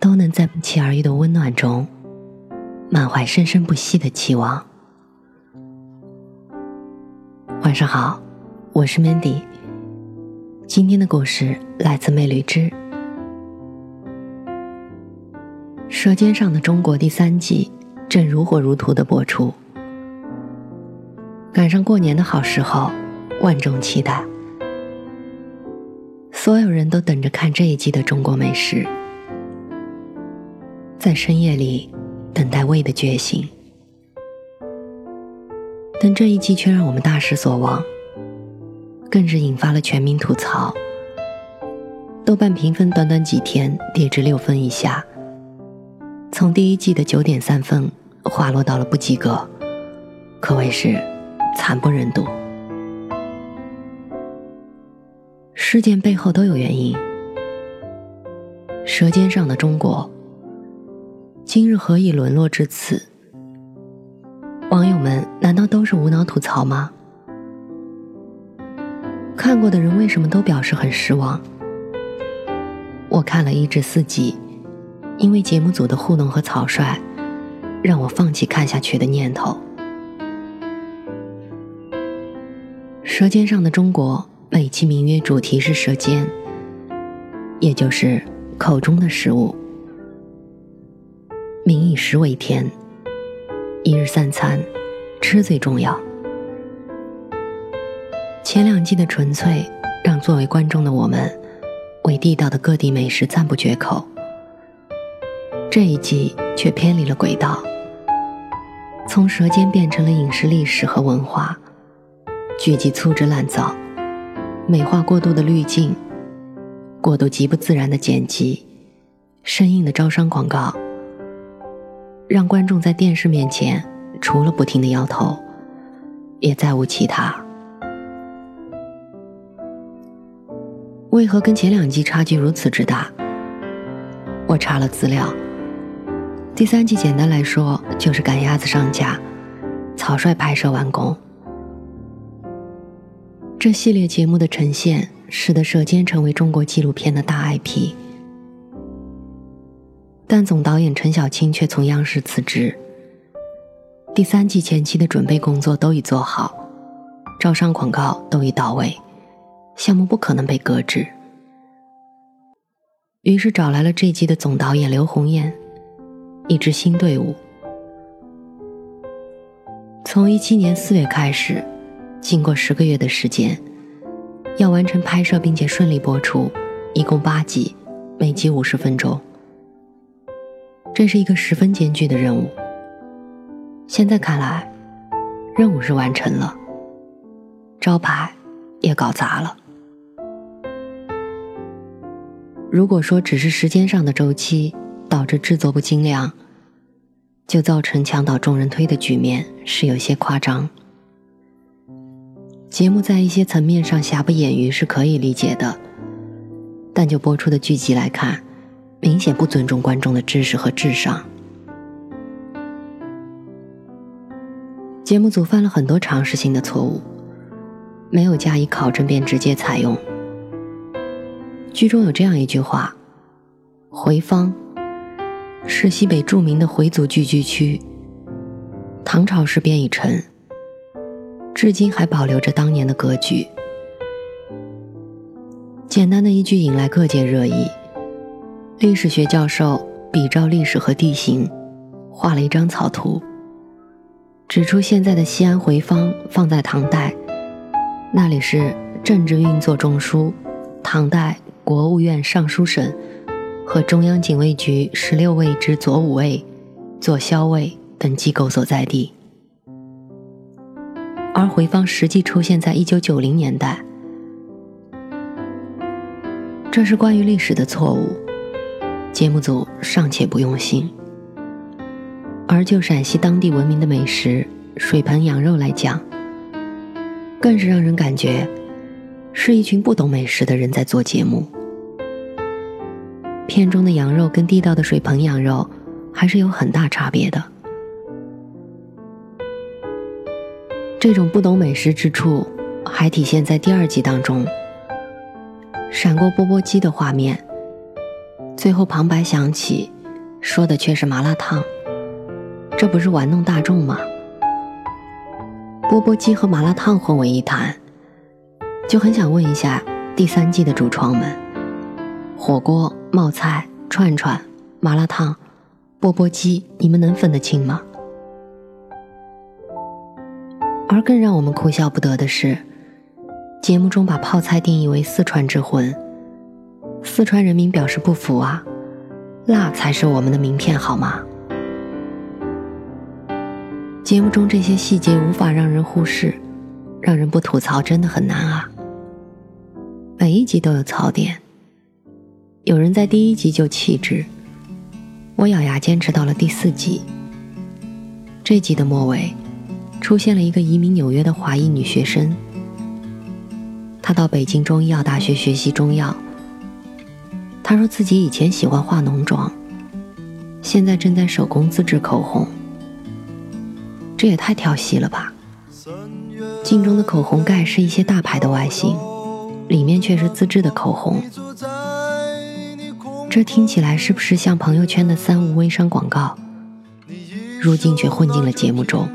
都能在不期而遇的温暖中，满怀生生不息的期望。晚上好，我是 Mandy。今天的故事来自魅力之《舌尖上的中国》第三季，正如火如荼的播出。赶上过年的好时候，万众期待，所有人都等着看这一季的中国美食，在深夜里等待胃的觉醒，但这一季却让我们大失所望，更是引发了全民吐槽。豆瓣评分短短几天跌至六分以下，从第一季的九点三分滑落到了不及格，可谓是。惨不忍睹，事件背后都有原因。舌尖上的中国，今日何以沦落至此？网友们难道都是无脑吐槽吗？看过的人为什么都表示很失望？我看了一至四集，因为节目组的糊弄和草率，让我放弃看下去的念头。舌尖上的中国，美其名曰主题是舌尖，也就是口中的食物。民以食为天，一日三餐，吃最重要。前两季的纯粹，让作为观众的我们，为地道的各地美食赞不绝口。这一季却偏离了轨道，从舌尖变成了饮食历史和文化。剧集粗制滥造，美化过度的滤镜，过度极不自然的剪辑，生硬的招商广告，让观众在电视面前除了不停的摇头，也再无其他。为何跟前两季差距如此之大？我查了资料，第三季简单来说就是赶鸭子上架，草率拍摄完工。这系列节目的呈现，使得《舌尖》成为中国纪录片的大 IP。但总导演陈小青却从央视辞职。第三季前期的准备工作都已做好，招商广告都已到位，项目不可能被搁置。于是找来了这季的总导演刘红艳，一支新队伍。从一七年四月开始。经过十个月的时间，要完成拍摄并且顺利播出，一共八集，每集五十分钟。这是一个十分艰巨的任务。现在看来，任务是完成了，招牌也搞砸了。如果说只是时间上的周期导致制作不精良，就造成墙倒众人推的局面，是有些夸张。节目在一些层面上瑕不掩瑜是可以理解的，但就播出的剧集来看，明显不尊重观众的知识和智商。节目组犯了很多常识性的错误，没有加以考证便直接采用。剧中有这样一句话：“回坊是西北著名的回族聚居区，唐朝时便已成。”至今还保留着当年的格局。简单的一句引来各界热议。历史学教授比照历史和地形，画了一张草图，指出现在的西安回坊放在唐代，那里是政治运作中枢，唐代国务院尚书省和中央警卫局十六卫之左武卫、左骁卫等机构所在地。而回坊实际出现在一九九零年代，这是关于历史的错误，节目组尚且不用心。而就陕西当地闻名的美食水盆羊肉来讲，更是让人感觉是一群不懂美食的人在做节目。片中的羊肉跟地道的水盆羊肉还是有很大差别的。这种不懂美食之处，还体现在第二集当中。闪过钵钵鸡的画面，最后旁白响起，说的却是麻辣烫，这不是玩弄大众吗？钵钵鸡和麻辣烫混为一谈，就很想问一下第三季的主创们：火锅、冒菜、串串、麻辣烫、钵钵鸡，你们能分得清吗？而更让我们哭笑不得的是，节目中把泡菜定义为四川之魂。四川人民表示不服啊，辣才是我们的名片好吗？节目中这些细节无法让人忽视，让人不吐槽真的很难啊。每一集都有槽点，有人在第一集就弃之，我咬牙坚持到了第四集。这集的末尾。出现了一个移民纽约的华裔女学生，她到北京中医药大学学习中药。她说自己以前喜欢化浓妆，现在正在手工自制口红。这也太调戏了吧！镜中的口红盖是一些大牌的外形，里面却是自制的口红。这听起来是不是像朋友圈的三无微商广告？如今却混进了节目中。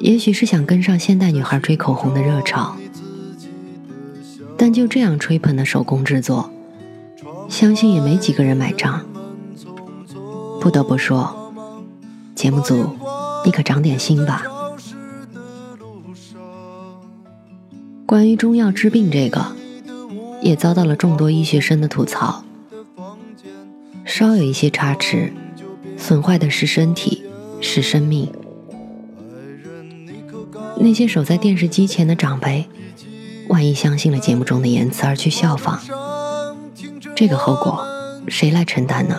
也许是想跟上现代女孩追口红的热潮，但就这样吹捧的手工制作，相信也没几个人买账。不得不说，节目组，你可长点心吧。关于中药治病这个，也遭到了众多医学生的吐槽。稍有一些差池，损坏的是身体，是生命。那些守在电视机前的长辈，万一相信了节目中的言辞而去效仿，这个后果谁来承担呢？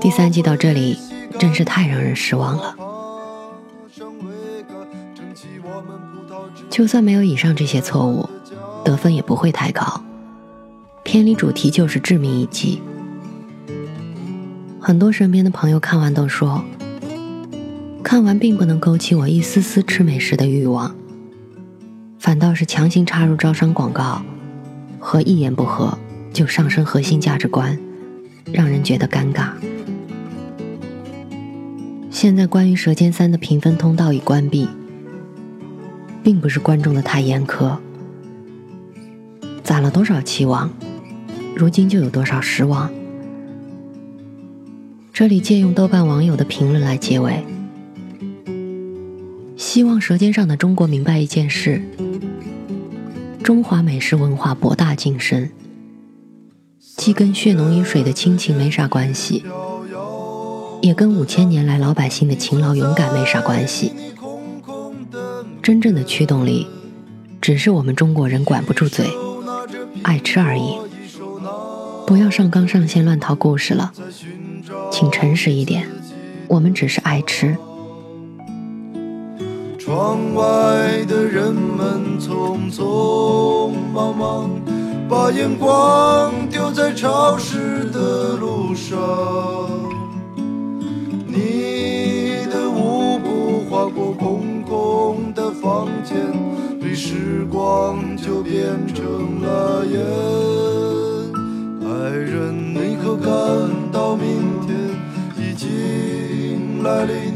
第三季到这里真是太让人失望了。就算没有以上这些错误，得分也不会太高。偏离主题就是致命一击。很多身边的朋友看完都说。看完并不能勾起我一丝丝吃美食的欲望，反倒是强行插入招商广告和一言不合就上升核心价值观，让人觉得尴尬。现在关于《舌尖三》的评分通道已关闭，并不是观众的太严苛，攒了多少期望，如今就有多少失望。这里借用豆瓣网友的评论来结尾。希望舌尖上的中国明白一件事：中华美食文化博大精深，既跟血浓于水的亲情没啥关系，也跟五千年来老百姓的勤劳勇敢没啥关系。真正的驱动力，只是我们中国人管不住嘴，爱吃而已。不要上纲上线乱套故事了，请诚实一点，我们只是爱吃。窗外的人们匆匆忙忙，把眼光丢在潮湿的路上。你的舞步划过空空的房间，对时光就变成了烟。爱人，你可感到明天已经来临？